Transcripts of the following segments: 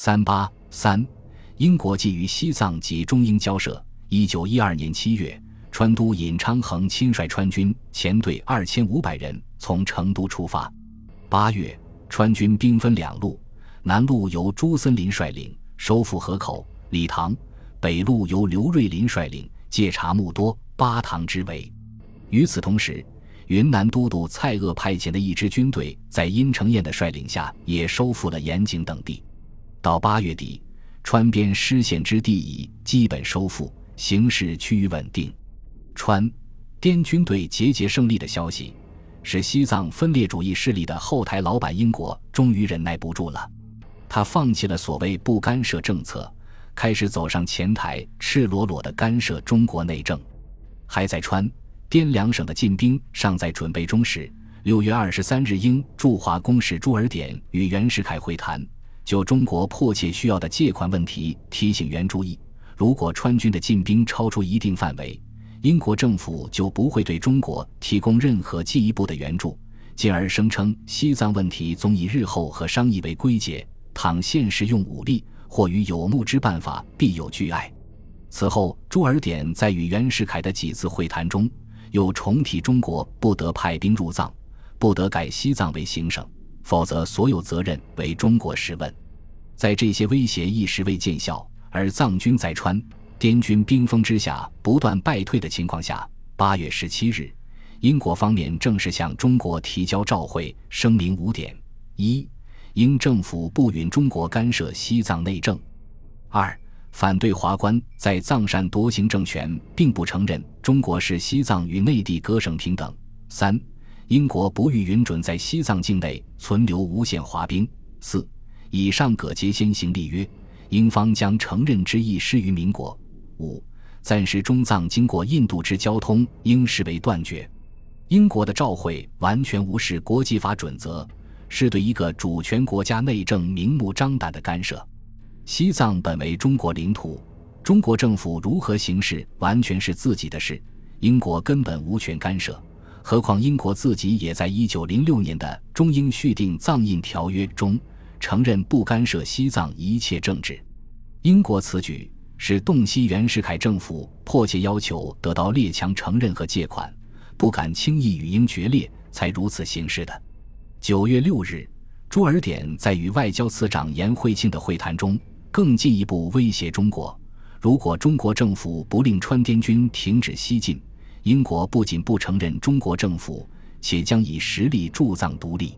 三八三，英国基于西藏及中英交涉。一九一二年七月，川都尹昌衡亲率川军前队二千五百人从成都出发。八月，川军兵分两路，南路由朱森林率领，收复河口、理塘；北路由刘瑞林率领，借察木多、巴塘之围。与此同时，云南都督蔡锷派遣的一支军队，在殷承彦的率领下，也收复了盐井等地。到八月底，川边失陷之地已基本收复，形势趋于稳定。川滇军队节节胜利的消息，使西藏分裂主义势力的后台老板英国终于忍耐不住了。他放弃了所谓不干涉政策，开始走上前台，赤裸裸地干涉中国内政。还在川滇两省的进兵尚在准备中时，六月二十三日，英驻华公使朱尔典与袁世凯会谈。就中国迫切需要的借款问题，提醒袁注意：如果川军的进兵超出一定范围，英国政府就不会对中国提供任何进一步的援助。进而声称西藏问题总以日后和商议为归结，倘现实用武力或与有目之办法，必有惧碍。此后，朱尔典在与袁世凯的几次会谈中，又重提中国不得派兵入藏，不得改西藏为行省。否则，所有责任为中国事问。在这些威胁一时未见效，而藏军在川滇军兵锋之下不断败退的情况下，八月十七日，英国方面正式向中国提交照会，声明五点：一、英政府不允中国干涉西藏内政；二、反对华官在藏善夺行政权，并不承认中国是西藏与内地各省平等；三。英国不予允准在西藏境内存留无限华兵。四、以上各节先行立约，英方将承认之意施于民国。五、暂时中藏经过印度之交通，应视为断绝。英国的照会完全无视国际法准则，是对一个主权国家内政明目张胆的干涉。西藏本为中国领土，中国政府如何行事完全是自己的事，英国根本无权干涉。何况英国自己也在一九零六年的中英续订藏印条约中承认不干涉西藏一切政治。英国此举是洞悉袁世凯政府迫切要求得到列强承认和借款，不敢轻易与英决裂，才如此行事的。九月六日，朱尔典在与外交次长颜惠庆的会谈中，更进一步威胁中国：如果中国政府不令川滇军停止西进，英国不仅不承认中国政府，且将以实力助藏独立。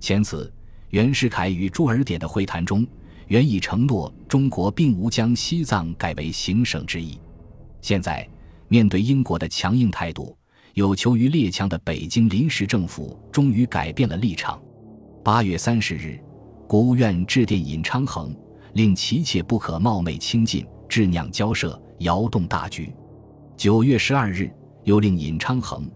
前此，袁世凯与朱尔典的会谈中，原已承诺中国并无将西藏改为行省之意。现在，面对英国的强硬态度，有求于列强的北京临时政府终于改变了立场。八月三十日，国务院致电尹昌衡，令其切不可冒昧轻进，致酿交涉，摇动大局。九月十二日。又令尹昌衡，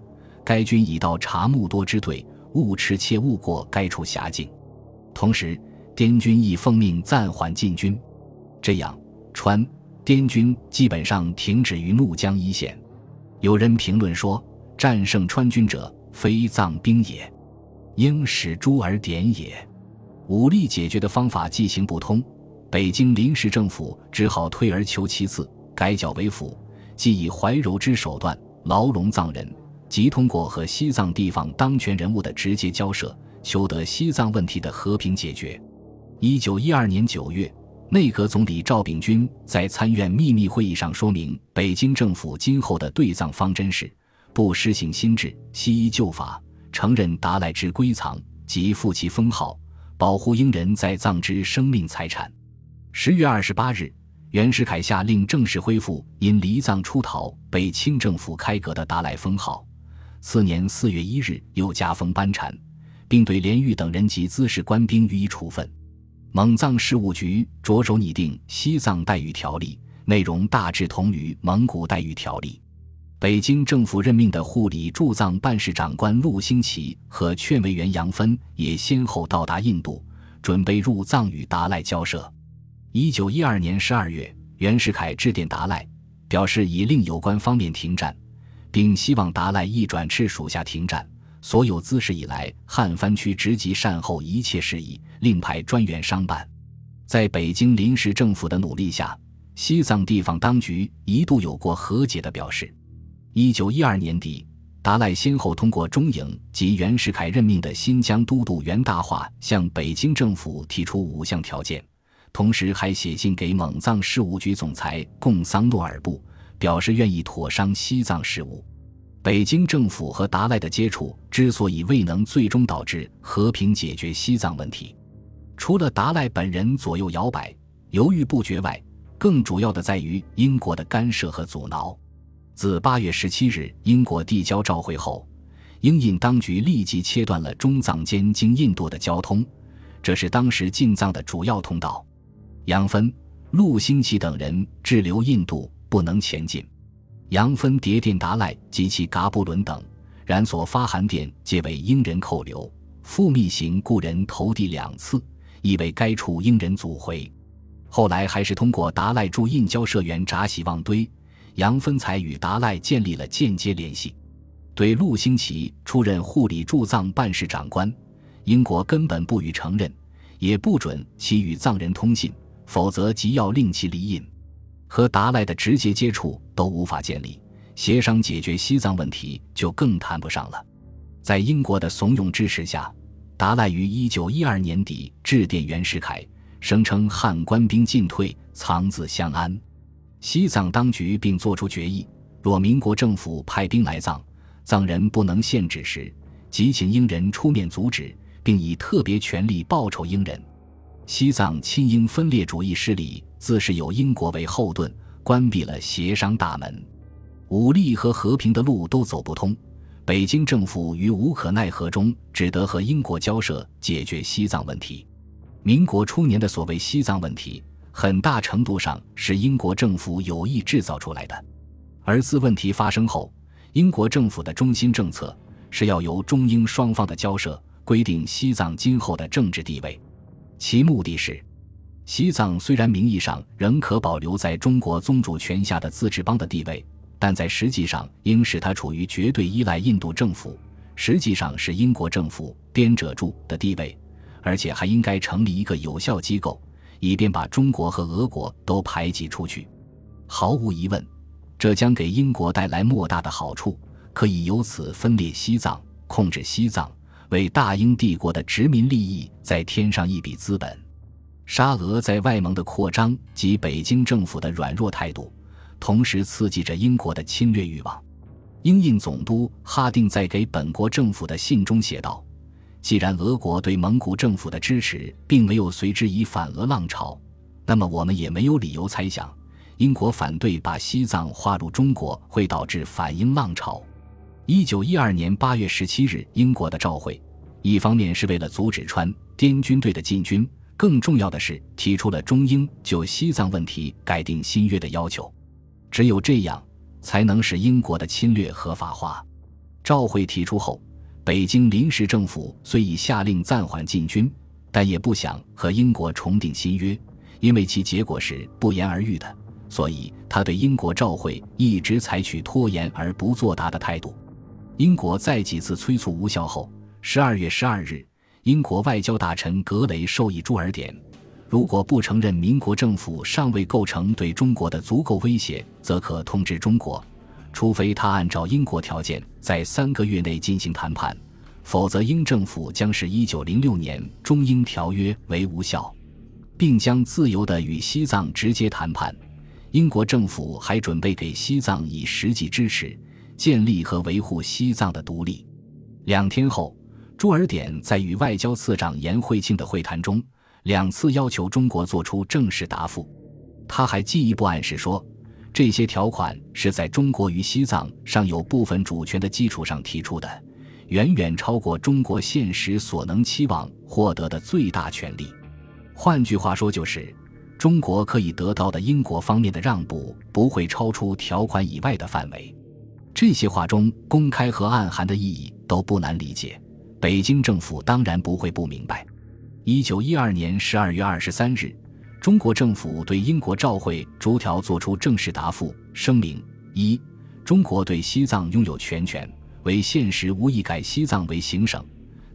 该军已到察木多支队，勿持切勿过该处辖境。同时，滇军亦奉命暂缓进军。这样，川滇军基本上停止于怒江一线。有人评论说：“战胜川军者，非藏兵也，应使诸尔典也。”武力解决的方法既行不通，北京临时政府只好退而求其次，改剿为辅，即以怀柔之手段。牢笼藏人，即通过和西藏地方当权人物的直接交涉，求得西藏问题的和平解决。一九一二年九月，内阁总理赵秉钧在参院秘密会议上说明，北京政府今后的对藏方针是：不施行新制，西依旧法，承认达赖之归藏及复其封号，保护英人在藏之生命财产。十月二十八日。袁世凯下令正式恢复因离藏出逃被清政府开革的达赖封号。次年四月一日，又加封班禅，并对连玉等人及滋事官兵予以处分。蒙藏事务局着手拟定西藏待遇条例，内容大致同于蒙古待遇条例。北京政府任命的护理驻藏办事长官陆兴奇和劝慰员杨芬也先后到达印度，准备入藏与达赖交涉。一九一二年十二月，袁世凯致电达赖，表示已令有关方面停战，并希望达赖一转斥属下停战，所有自始以来汉番区职级善后一切事宜，另派专员商办。在北京临时政府的努力下，西藏地方当局一度有过和解的表示。一九一二年底，达赖先后通过中影及袁世凯任命的新疆都督袁大化向北京政府提出五项条件，同时还写信给蒙藏事务局总裁贡桑诺尔布，表示愿意妥商西藏事务。北京政府和达赖的接触之所以未能最终导致和平解决西藏问题，除了达赖本人左右摇摆、犹豫不决外，更主要的在于英国的干涉和阻挠。自八月十七日英国递交照会后，英印当局立即切断了中藏间经印度的交通，这是当时进藏的主要通道。杨芬、陆星奇等人滞留印度，不能前进。杨芬迭电达赖及其噶布伦等，然所发函电皆为英人扣留，复密行故人投递两次，亦为该处英人阻回。后来还是通过达赖驻印交社员扎喜旺堆。杨芬才与达赖建立了间接联系，对陆星奇出任护理驻藏办事长官，英国根本不予承认，也不准其与藏人通信，否则即要令其离印，和达赖的直接接触都无法建立，协商解决西藏问题就更谈不上了。在英国的怂恿支持下，达赖于一九一二年底致电袁世凯，声称汉官兵进退，藏自相安。西藏当局并作出决议：若民国政府派兵来藏，藏人不能献旨时，即请英人出面阻止，并以特别权力报酬英人。西藏亲英分裂主义势力自是有英国为后盾，关闭了协商大门，武力和和平的路都走不通。北京政府于无可奈何中，只得和英国交涉解决西藏问题。民国初年的所谓西藏问题。很大程度上是英国政府有意制造出来的，而自问题发生后，英国政府的中心政策是要由中英双方的交涉规定西藏今后的政治地位，其目的是，西藏虽然名义上仍可保留在中国宗主权下的自治邦的地位，但在实际上应使它处于绝对依赖印度政府，实际上是英国政府编者助的地位，而且还应该成立一个有效机构。以便把中国和俄国都排挤出去，毫无疑问，这将给英国带来莫大的好处，可以由此分裂西藏，控制西藏，为大英帝国的殖民利益再添上一笔资本。沙俄在外蒙的扩张及北京政府的软弱态度，同时刺激着英国的侵略欲望。英印总督哈定在给本国政府的信中写道。既然俄国对蒙古政府的支持并没有随之以反俄浪潮，那么我们也没有理由猜想，英国反对把西藏划入中国会导致反英浪潮。一九一二年八月十七日，英国的召会，一方面是为了阻止川滇军队的进军，更重要的是提出了中英就西藏问题改定新约的要求。只有这样，才能使英国的侵略合法化。召会提出后。北京临时政府虽已下令暂缓进军，但也不想和英国重订新约，因为其结果是不言而喻的。所以，他对英国照会一直采取拖延而不作答的态度。英国在几次催促无效后，十二月十二日，英国外交大臣格雷授意朱尔典，如果不承认民国政府尚未构成对中国的足够威胁，则可通知中国。除非他按照英国条件在三个月内进行谈判，否则英政府将视一九零六年中英条约为无效，并将自由地与西藏直接谈判。英国政府还准备给西藏以实际支持，建立和维护西藏的独立。两天后，朱尔典在与外交次长严惠庆的会谈中，两次要求中国作出正式答复。他还进一步暗示说。这些条款是在中国与西藏尚有部分主权的基础上提出的，远远超过中国现实所能期望获得的最大权利。换句话说，就是中国可以得到的英国方面的让步不会超出条款以外的范围。这些话中公开和暗含的意义都不难理解，北京政府当然不会不明白。一九一二年十二月二十三日。中国政府对英国照会逐条作出正式答复声明：一、中国对西藏拥有全权，为现实无意改西藏为行省，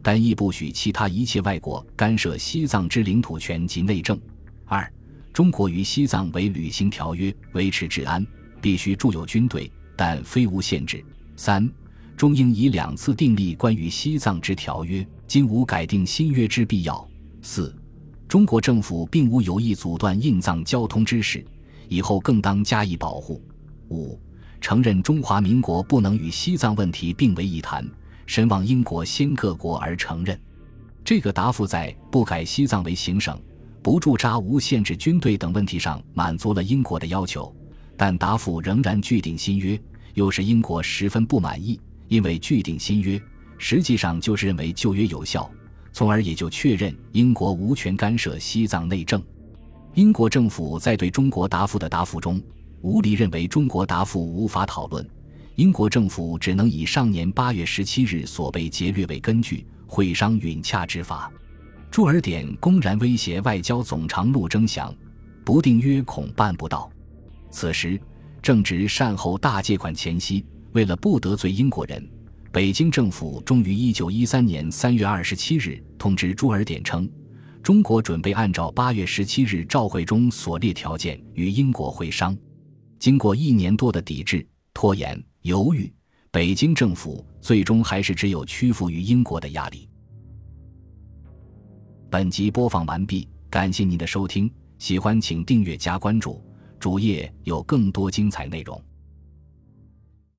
但亦不许其他一切外国干涉西藏之领土权及内政；二中国与西藏为履行条约，维持治安，必须驻有军队，但非无限制。三，中英已两次订立关于西藏之条约，今无改定新约之必要。四，中国政府并无有意阻断印藏交通之事，以后更当加以保护。五，承认中华民国不能与西藏问题并为一谈，深望英国先各国而承认。这个答复在不改西藏为行省。不驻扎无限制军队等问题上满足了英国的要求，但答复仍然拒定新约，又使英国十分不满意。因为拒定新约，实际上就是认为旧约有效，从而也就确认英国无权干涉西藏内政。英国政府在对中国答复的答复中，无理认为中国答复无法讨论，英国政府只能以上年八月十七日所被劫掠为根据，会商允洽之法。驻尔典公然威胁外交总长陆征祥，不定约恐办不到。此时正值善后大借款前夕，为了不得罪英国人，北京政府终于一九一三年三月二十七日通知朱尔典称，中国准备按照八月十七日照会中所列条件与英国会商。经过一年多的抵制、拖延、犹豫，北京政府最终还是只有屈服于英国的压力。本集播放完毕，感谢您的收听，喜欢请订阅加关注，主页有更多精彩内容。